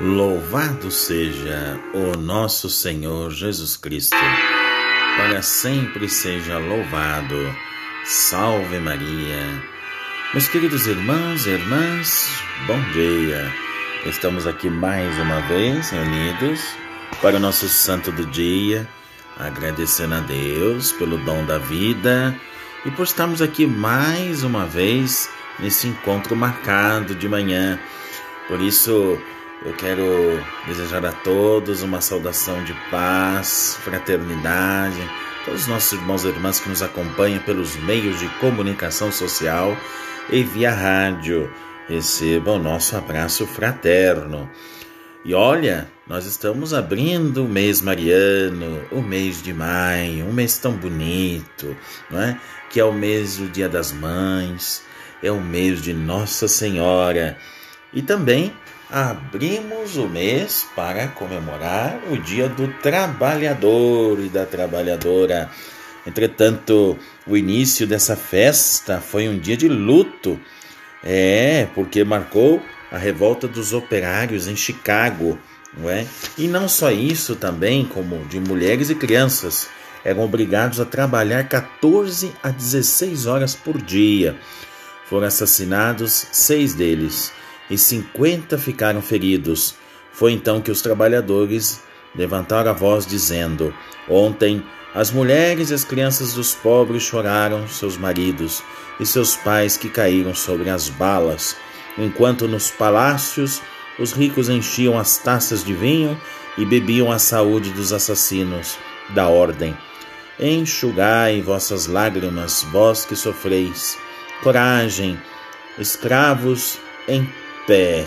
Louvado seja o nosso Senhor Jesus Cristo, para sempre seja louvado. Salve Maria. Meus queridos irmãos e irmãs, bom dia. Estamos aqui mais uma vez reunidos para o nosso santo do dia, agradecendo a Deus pelo dom da vida e por estarmos aqui mais uma vez nesse encontro marcado de manhã. Por isso, eu quero desejar a todos uma saudação de paz, fraternidade, todos os nossos irmãos e irmãs que nos acompanham pelos meios de comunicação social e via rádio. Receba o nosso abraço fraterno. E olha, nós estamos abrindo o mês mariano, o mês de maio, um mês tão bonito, não é? Que é o mês do Dia das Mães, é o mês de Nossa Senhora. E também abrimos o mês para comemorar o Dia do Trabalhador e da Trabalhadora. Entretanto, o início dessa festa foi um dia de luto, é, porque marcou a revolta dos operários em Chicago, não é? E não só isso também, como de mulheres e crianças eram obrigados a trabalhar 14 a 16 horas por dia. Foram assassinados seis deles e 50 ficaram feridos. Foi então que os trabalhadores levantaram a voz, dizendo: Ontem as mulheres e as crianças dos pobres choraram seus maridos e seus pais que caíram sobre as balas, enquanto nos palácios os ricos enchiam as taças de vinho e bebiam a saúde dos assassinos da ordem. Enxugai vossas lágrimas, vós que sofreis. Coragem, escravos em pé.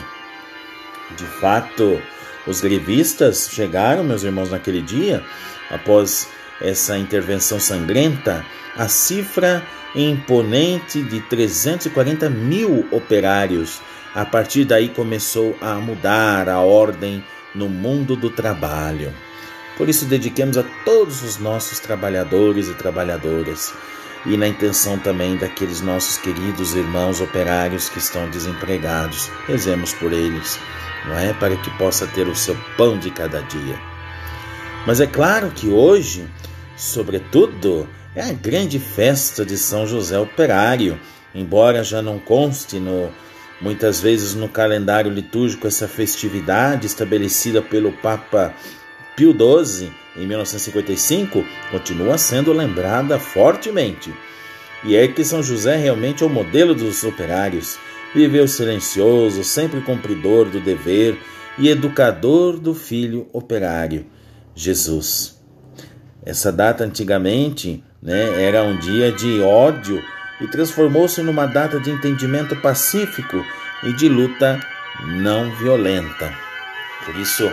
De fato, os grevistas chegaram, meus irmãos, naquele dia, após essa intervenção sangrenta, a cifra imponente de 340 mil operários. A partir daí começou a mudar a ordem no mundo do trabalho. Por isso, dediquemos a todos os nossos trabalhadores e trabalhadoras e na intenção também daqueles nossos queridos irmãos operários que estão desempregados. Rezemos por eles, não é? Para que possa ter o seu pão de cada dia. Mas é claro que hoje, sobretudo, é a grande festa de São José Operário, embora já não conste no, muitas vezes no calendário litúrgico essa festividade estabelecida pelo Papa Pio XII, em 1955, continua sendo lembrada fortemente. E é que São José realmente é o modelo dos operários. Viveu silencioso, sempre cumpridor do dever e educador do filho operário, Jesus. Essa data antigamente né, era um dia de ódio e transformou-se numa data de entendimento pacífico e de luta não violenta. Por isso,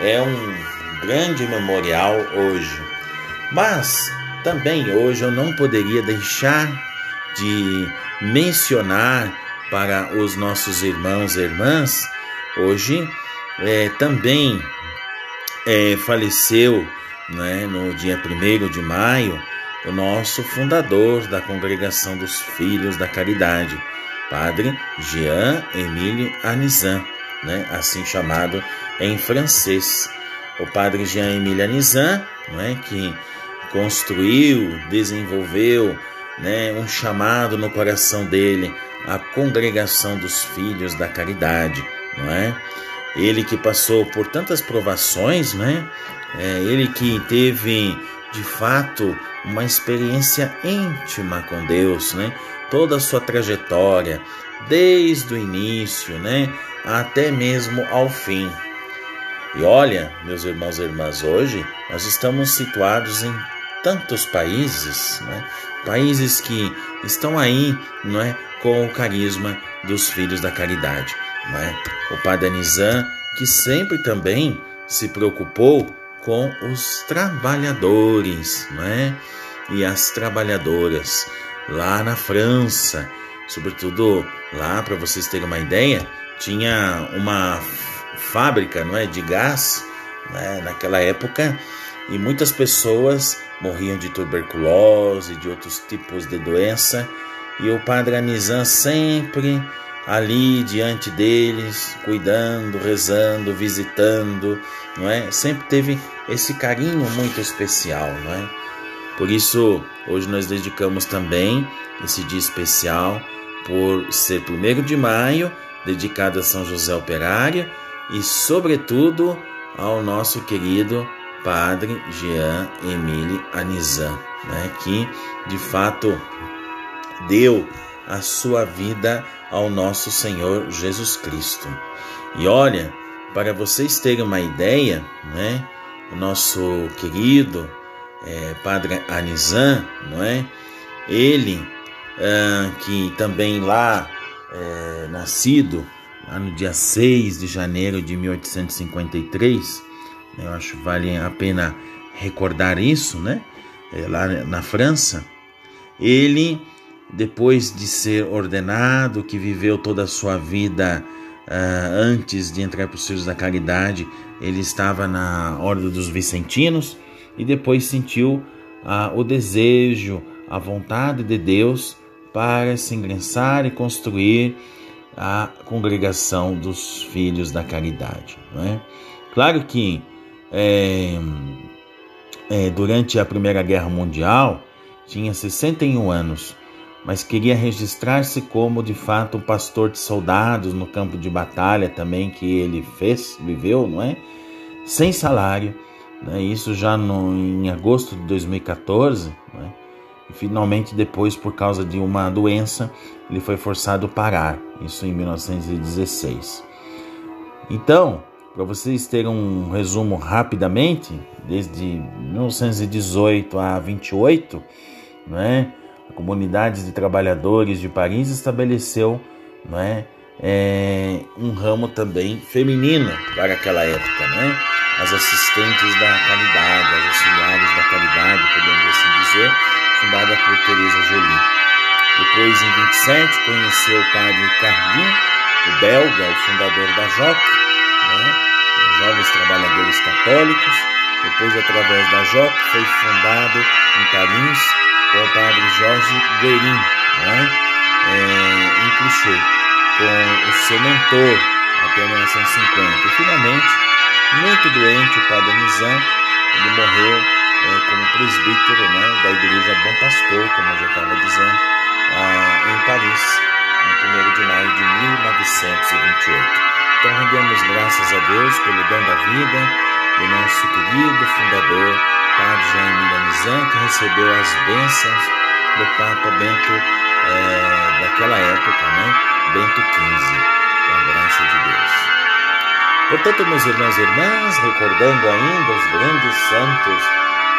é um grande memorial hoje. Mas também hoje eu não poderia deixar de mencionar para os nossos irmãos e irmãs, hoje é, também é, faleceu né, no dia 1 de maio o nosso fundador da Congregação dos Filhos da Caridade, Padre Jean Emílio Anizan, né, assim chamado em francês o padre Jean-Emile Anizan, é, que construiu, desenvolveu né, um chamado no coração dele, a congregação dos filhos da caridade, não é? Ele que passou por tantas provações, né? É, ele que teve de fato uma experiência íntima com Deus, né? Toda a sua trajetória, desde o início, né? Até mesmo ao fim. E olha, meus irmãos e irmãs, hoje nós estamos situados em tantos países, né? países que estão aí não é, com o carisma dos filhos da caridade. Não é? O Padre Nizam, que sempre também se preocupou com os trabalhadores não é? e as trabalhadoras lá na França, sobretudo lá, para vocês terem uma ideia, tinha uma fábrica não é, de gás né, naquela época e muitas pessoas morriam de tuberculose, de outros tipos de doença. E o padre Anizan sempre ali diante deles, cuidando, rezando, visitando, não é? Sempre teve esse carinho muito especial, não é? Por isso, hoje nós dedicamos também esse dia especial por ser primeiro de maio, dedicado a São José Operário e, sobretudo, ao nosso querido Padre Jean Emile Anizan, né, que de fato deu a sua vida ao nosso Senhor Jesus Cristo. E olha, para vocês terem uma ideia, né, o nosso querido é, Padre Anizan, não é? Ele é, que também lá é, nascido lá no dia 6 de janeiro de 1853, né, eu acho que vale a pena recordar isso, né? É, lá na França, ele depois de ser ordenado, que viveu toda a sua vida uh, antes de entrar para os Filhos da Caridade, ele estava na Ordem dos Vicentinos e depois sentiu uh, o desejo, a vontade de Deus para se ingressar e construir a congregação dos Filhos da Caridade. Não é? Claro que é, é, durante a Primeira Guerra Mundial tinha 61 anos mas queria registrar-se como de fato um pastor de soldados no campo de batalha também que ele fez, viveu, não é? Sem salário, né? isso já no, em agosto de 2014, não é? Finalmente depois por causa de uma doença ele foi forçado a parar, isso em 1916. Então, para vocês terem um resumo rapidamente, desde 1918 a 28, não é? a comunidade de trabalhadores de Paris estabeleceu não é, é, um ramo também feminino para aquela época, né? as assistentes da caridade, as auxiliares da caridade, podemos assim dizer, fundada por Teresa Jolie. Depois, em 27, conheceu o padre Cardin, o belga, o fundador da JOC, né? Jovens Trabalhadores Católicos. Depois, através da JOC, foi fundado em Paris com o padre Jorge Guerin, né? É, em Clichê, com o seu mentor até 1950. E finalmente, muito doente, o padre Nizam, ele morreu é, como presbítero né, da igreja Bom Pastor, como eu já estava dizendo, ah, em Paris, em 1 de maio de 1928. Então rendemos graças a Deus pelo dom da vida do nosso querido fundador, Padre Jaime Lanizan, que recebeu as bênçãos do Papa Bento é, daquela época, né? Bento XV, com a graça de Deus. Portanto, meus irmãos e irmãs, recordando ainda os grandes santos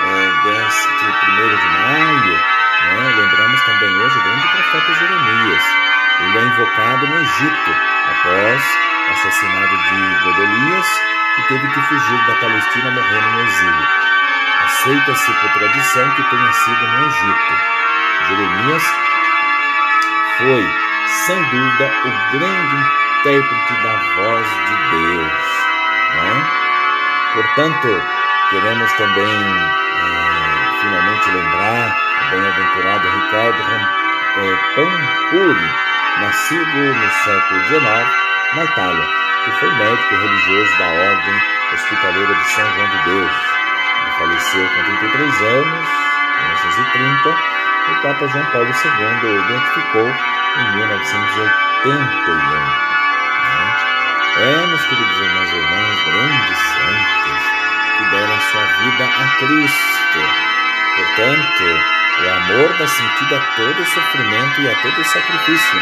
é, deste primeiro de maio, né? lembramos também hoje o grande profeta Jeremias. Ele é invocado no Egito após assassinado de Godolias e teve que fugir da Palestina morrendo no exílio. Aceita-se por tradição que tenha sido no Egito. Jeremias foi, sem dúvida, o grande intérprete da voz de Deus. Né? Portanto, queremos também finalmente lembrar o bem-aventurado Ricardo é, Pampuri, nascido no século XIX na Itália, que foi médico religioso da Ordem Hospitaleira de São João de Deus faleceu com 33 anos, em 1930, o Papa João Paulo II o identificou em 1981. Né? É, meus queridos irmãos e irmãs, grandes santos que deram sua vida a Cristo. Portanto, o amor dá sentido a todo sofrimento e a todo sacrifício,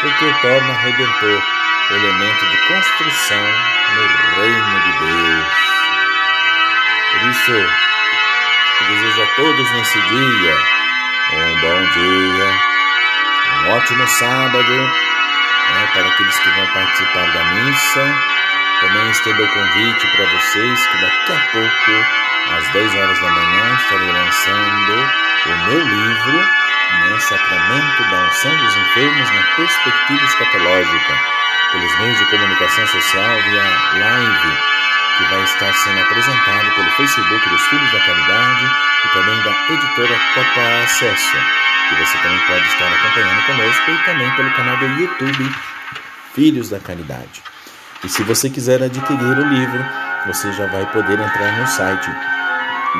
porque o torna redentor, elemento de construção no reino de Deus. Por isso, eu desejo a todos nesse dia um bom dia, um ótimo sábado, né, para aqueles que vão participar da missa. Também estendo o convite para vocês que daqui a pouco, às 10 horas da manhã, estarei lançando o meu livro, né, Sacramento da Unção dos Enfermos na Perspectiva Escatológica, pelos meios de comunicação social via live que vai estar sendo apresentado pelo Facebook dos Filhos da Caridade e também da editora Copa Acesso, que você também pode estar acompanhando conosco e também pelo canal do YouTube Filhos da Caridade. E se você quiser adquirir o livro, você já vai poder entrar no site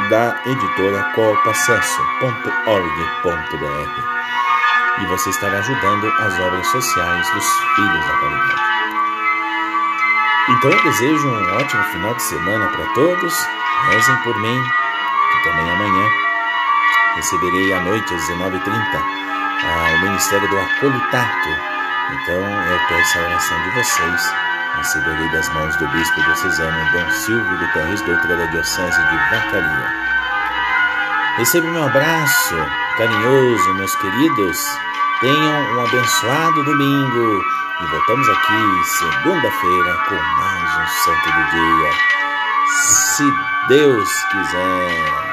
da editora copacesso.org.br e você estará ajudando as obras sociais dos Filhos da Caridade. Então eu desejo um ótimo final de semana para todos. Rezem por mim, que também amanhã receberei à noite às 19h30 o Ministério do Acolitato. Então eu peço a oração de vocês. Receberei das mãos do Bispo diocesano Dom Silvio Guterres, doutor da Diocese de Vacaria. Receba meu abraço carinhoso, meus queridos. Tenham um abençoado domingo e voltamos aqui segunda-feira com mais um Santo do Dia. Se Deus quiser.